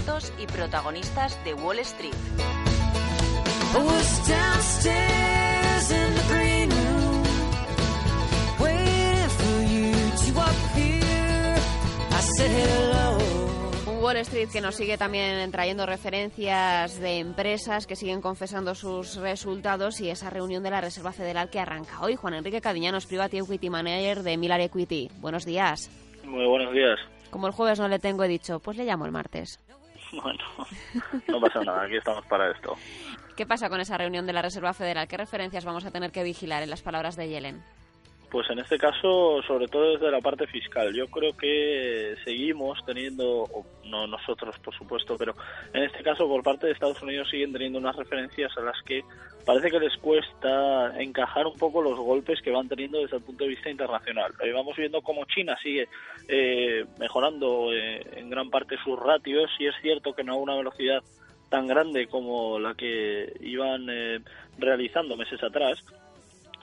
candidatos y protagonistas de Wall Street. Un Wall Street que nos sigue también trayendo referencias de empresas que siguen confesando sus resultados y esa reunión de la Reserva Federal que arranca hoy. Juan Enrique Cadiñanos, Private Equity Manager de Millar Equity. Buenos días. Muy buenos días. Como el jueves no le tengo, he dicho, pues le llamo el martes. Bueno, no pasa nada, aquí estamos para esto. ¿Qué pasa con esa reunión de la Reserva Federal? ¿Qué referencias vamos a tener que vigilar en las palabras de Yellen? Pues en este caso, sobre todo desde la parte fiscal. Yo creo que seguimos teniendo, no nosotros por supuesto, pero en este caso por parte de Estados Unidos siguen teniendo unas referencias a las que parece que les cuesta encajar un poco los golpes que van teniendo desde el punto de vista internacional. Eh, vamos viendo cómo China sigue eh, mejorando eh, en gran parte sus ratios y es cierto que no a una velocidad tan grande como la que iban realizando meses atrás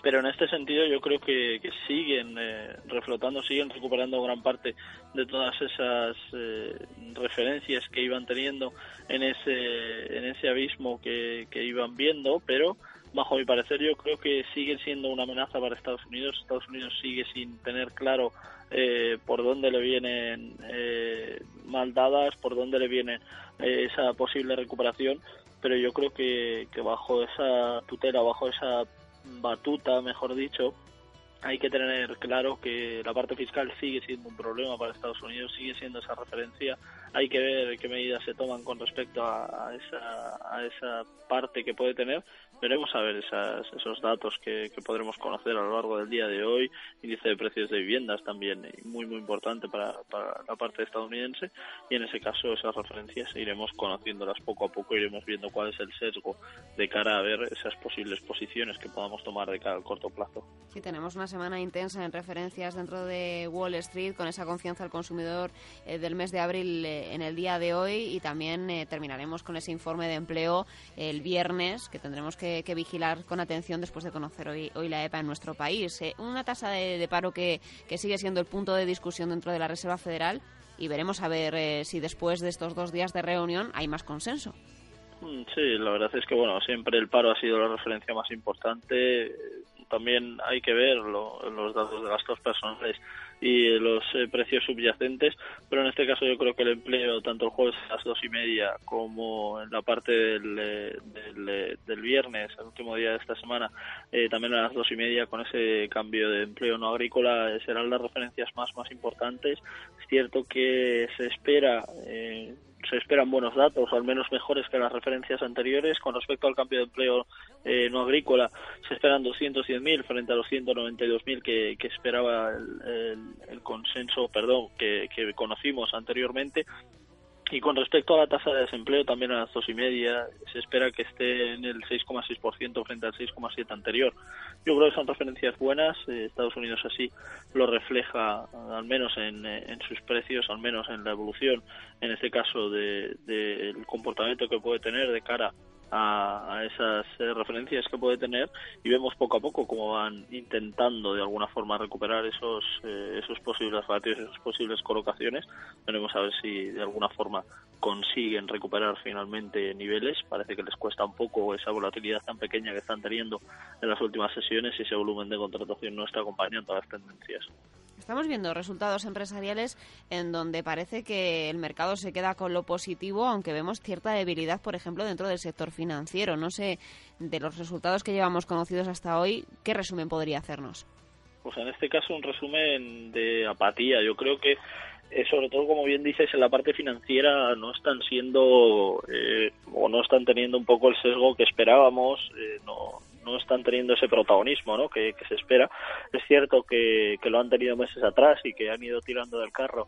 pero en este sentido yo creo que, siguen eh, reflotando, siguen recuperando gran parte de todas esas eh, referencias que iban teniendo en ese, en ese abismo que, iban viendo, pero bajo mi parecer yo creo que sigue siendo una amenaza para Estados Unidos. Estados Unidos sigue sin tener claro eh, por dónde le vienen mal dadas, por dónde le viene esa posible recuperación, pero yo creo que, que bajo esa tutela, bajo esa batuta, mejor dicho, hay que tener claro que la parte fiscal sigue siendo un problema para Estados Unidos, sigue siendo esa referencia. Hay que ver qué medidas se toman con respecto a, esa, a esa parte que puede tener. Veremos a ver esas, esos datos que, podremos conocer a lo largo del día de hoy. Índice de precios de viviendas también, muy, muy importante para, para la parte estadounidense. Y en ese caso, esas referencias iremos conociéndolas poco a poco, iremos viendo cuál es el sesgo de cara a ver esas posibles posiciones que podamos tomar de cara al corto plazo. Sí, tenemos una semana intensa en referencias dentro de Wall Street con esa confianza al consumidor eh, del mes de abril eh, en el día de hoy y también eh, terminaremos con ese informe de empleo el viernes que tendremos que, vigilar con atención después de conocer hoy, hoy la EPA en nuestro país. una tasa de, paro que, que, sigue siendo el punto de discusión dentro de la Reserva Federal y veremos a ver si después de estos dos días de reunión hay más consenso. Mm, sí, la verdad es que bueno, siempre el paro ha sido la referencia más importante también hay que ver los datos de gastos personales y los eh, precios subyacentes, pero en este caso yo creo que el empleo, tanto el jueves a las dos y media como en la parte del, eh, eh, del, viernes, el último día de esta semana, también a las dos y media con ese cambio de empleo no agrícola serán las referencias más, más importantes. Es cierto que se espera se esperan buenos datos, o al menos mejores que las referencias anteriores. Con respecto al cambio de empleo eh, no agrícola, se esperan 210.000 frente a los 192.000 que, que esperaba el, el, consenso, perdón, que, que conocimos anteriormente. Y con respecto a la tasa de desempleo, también a las dos y media se espera que esté en el 6,6% frente al 6,7% anterior. Yo creo que son referencias buenas. Eh, Estados Unidos así lo refleja, al menos en, eh, en, sus precios, al menos en la evolución, en este caso, del de, comportamiento que puede tener de cara a, esas eh, referencias que puede tener y vemos poco a poco cómo van intentando de alguna forma recuperar esos eh, esos posibles ratios, esas posibles colocaciones. Veremos a ver si de alguna forma consiguen recuperar finalmente niveles. Parece que les cuesta un poco esa volatilidad tan pequeña que están teniendo en las últimas sesiones y ese volumen de contratación no está acompañando a las tendencias. Estamos viendo resultados empresariales en donde parece que el mercado se queda con lo positivo, aunque vemos cierta debilidad, por ejemplo, dentro del sector financiero. No sé, de los resultados que llevamos conocidos hasta hoy, ¿qué resumen podría hacernos? Pues en este caso un resumen de apatía. Yo creo que eh, sobre todo como bien dices en la parte financiera no están siendo eh, o no están teniendo un poco el sesgo que esperábamos eh, no no están teniendo ese protagonismo ¿no? que, se espera. Es cierto que, que lo han tenido meses atrás y que han ido tirando del carro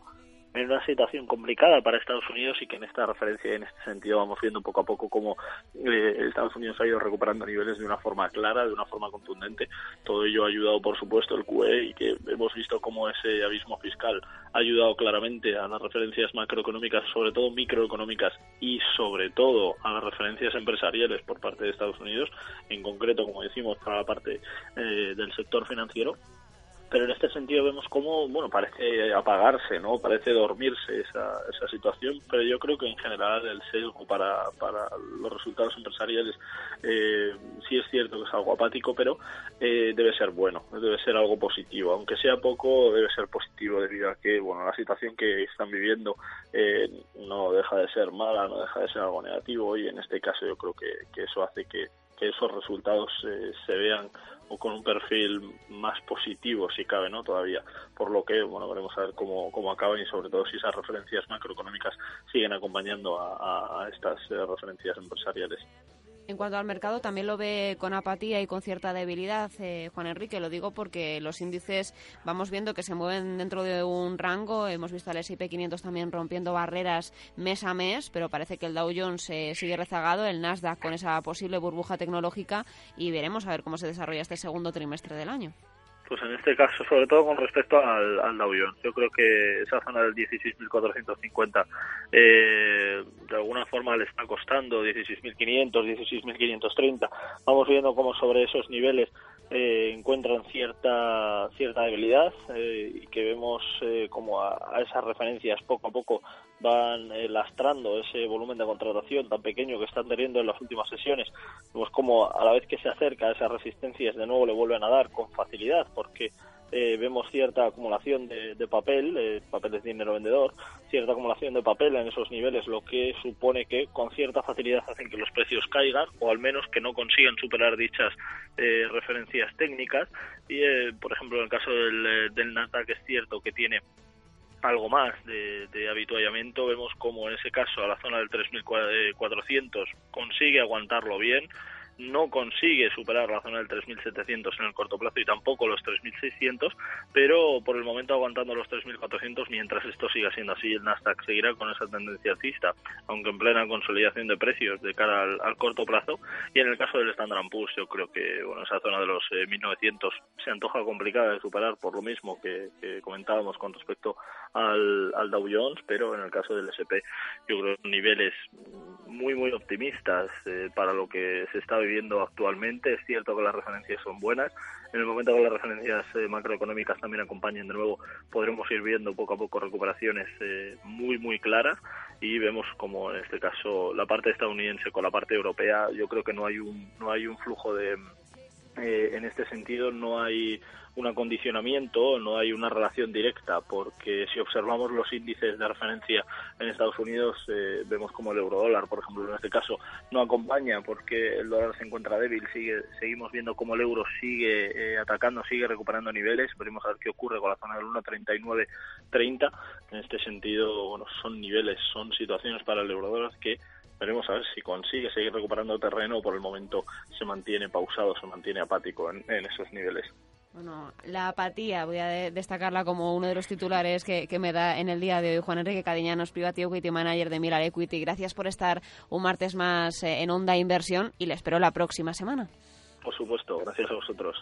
en una situación complicada para Estados Unidos y que en esta referencia, en este sentido, vamos viendo poco a poco cómo eh, Estados Unidos ha ido recuperando niveles de una forma clara, de una forma contundente. Todo ello ha ayudado, por supuesto, el QE y que hemos visto cómo ese abismo fiscal ha ayudado claramente a las referencias macroeconómicas, sobre todo microeconómicas y sobre todo a las referencias empresariales por parte de Estados Unidos, en concreto, como decimos, para la parte eh, del sector financiero pero en este sentido vemos cómo, bueno, parece apagarse, ¿no? Parece dormirse esa, esa situación, pero yo creo que en general el sesgo para, para los resultados empresariales eh, sí es cierto que es algo apático, pero eh, debe ser bueno, debe ser algo positivo, aunque sea poco, debe ser positivo debido a que, bueno, la situación que están viviendo eh, no deja de ser mala, no deja de ser algo negativo y en este caso yo creo que, eso hace que, que esos resultados eh, se vean o con un perfil más positivo si cabe no todavía. Por lo que bueno veremos a ver cómo, cómo acaban y sobre todo si esas referencias macroeconómicas siguen acompañando a, estas eh, referencias empresariales en cuanto al mercado, también lo ve con apatía y con cierta debilidad, eh, Juan Enrique. Lo digo porque los índices vamos viendo que se mueven dentro de un rango. Hemos visto al S&P 500 también rompiendo barreras mes a mes, pero parece que el Dow Jones eh, sigue rezagado, el Nasdaq con esa posible burbuja tecnológica y veremos a ver cómo se desarrolla este segundo trimestre del año. Pues en este caso, sobre todo con respecto al, Dow Jones, yo creo que esa zona del 16.450 eh, de alguna forma le está costando 16.500, 16.530. Vamos viendo cómo sobre esos niveles eh, encuentran cierta cierta debilidad eh, y que vemos eh, como a, esas referencias poco a poco van eh, lastrando ese volumen de contratación tan pequeño que están teniendo en las últimas sesiones. Vemos como a la vez que se acerca a esas resistencias de nuevo le vuelven a dar con facilidad porque eh, vemos cierta acumulación de, papel, eh, papel de dinero vendedor, cierta acumulación de papel en esos niveles, lo que supone que con cierta facilidad hacen que los precios caigan o al menos que no consigan superar dichas eh, referencias técnicas. Y, eh, por ejemplo, en el caso del, eh, del Nasdaq es cierto que tiene algo más de, de habituallamiento, vemos como en ese caso a la zona del 3.400 consigue aguantarlo bien, no consigue superar la zona del 3.700 en el corto plazo y tampoco los 3.600, pero por el momento aguantando los 3.400 mientras esto siga siendo así, el Nasdaq seguirá con esa tendencia alcista, aunque en plena consolidación de precios de cara al, al corto plazo. Y en el caso del Standard Poor's, yo creo que bueno, esa zona de los eh, 1.900 se antoja complicada de superar por lo mismo que, que comentábamos con respecto al, al, Dow Jones, pero en el caso del S&P yo creo niveles muy muy optimistas eh, para lo que se está viviendo actualmente. Es cierto que las referencias son buenas. En el momento que las referencias eh, macroeconómicas también acompañen de nuevo, podremos ir viendo poco a poco recuperaciones eh, muy muy claras y vemos como en este caso la parte estadounidense con la parte europea, yo creo que no hay un no hay un flujo de eh, en este sentido no hay un acondicionamiento, no hay una relación directa, porque si observamos los índices de referencia en Estados Unidos, eh, vemos como el eurodólar, por ejemplo, en este caso, no acompaña porque el dólar se encuentra débil, sigue, seguimos viendo como el euro sigue eh, atacando, sigue recuperando niveles, veremos a ver qué ocurre con la zona del 1.39.30, en este sentido, bueno, son niveles, son situaciones para el eurodólar que veremos a ver si consigue seguir recuperando terreno o por el momento se mantiene pausado, se mantiene apático en, en esos niveles. Bueno, la apatía, voy a de destacarla como uno de los titulares que, que, me da en el día de hoy Juan Enrique Cadiñanos, Private Equity Manager de Mirar Equity. Gracias por estar un martes más eh, en Onda Inversión y le espero la próxima semana. Por supuesto, gracias a vosotros.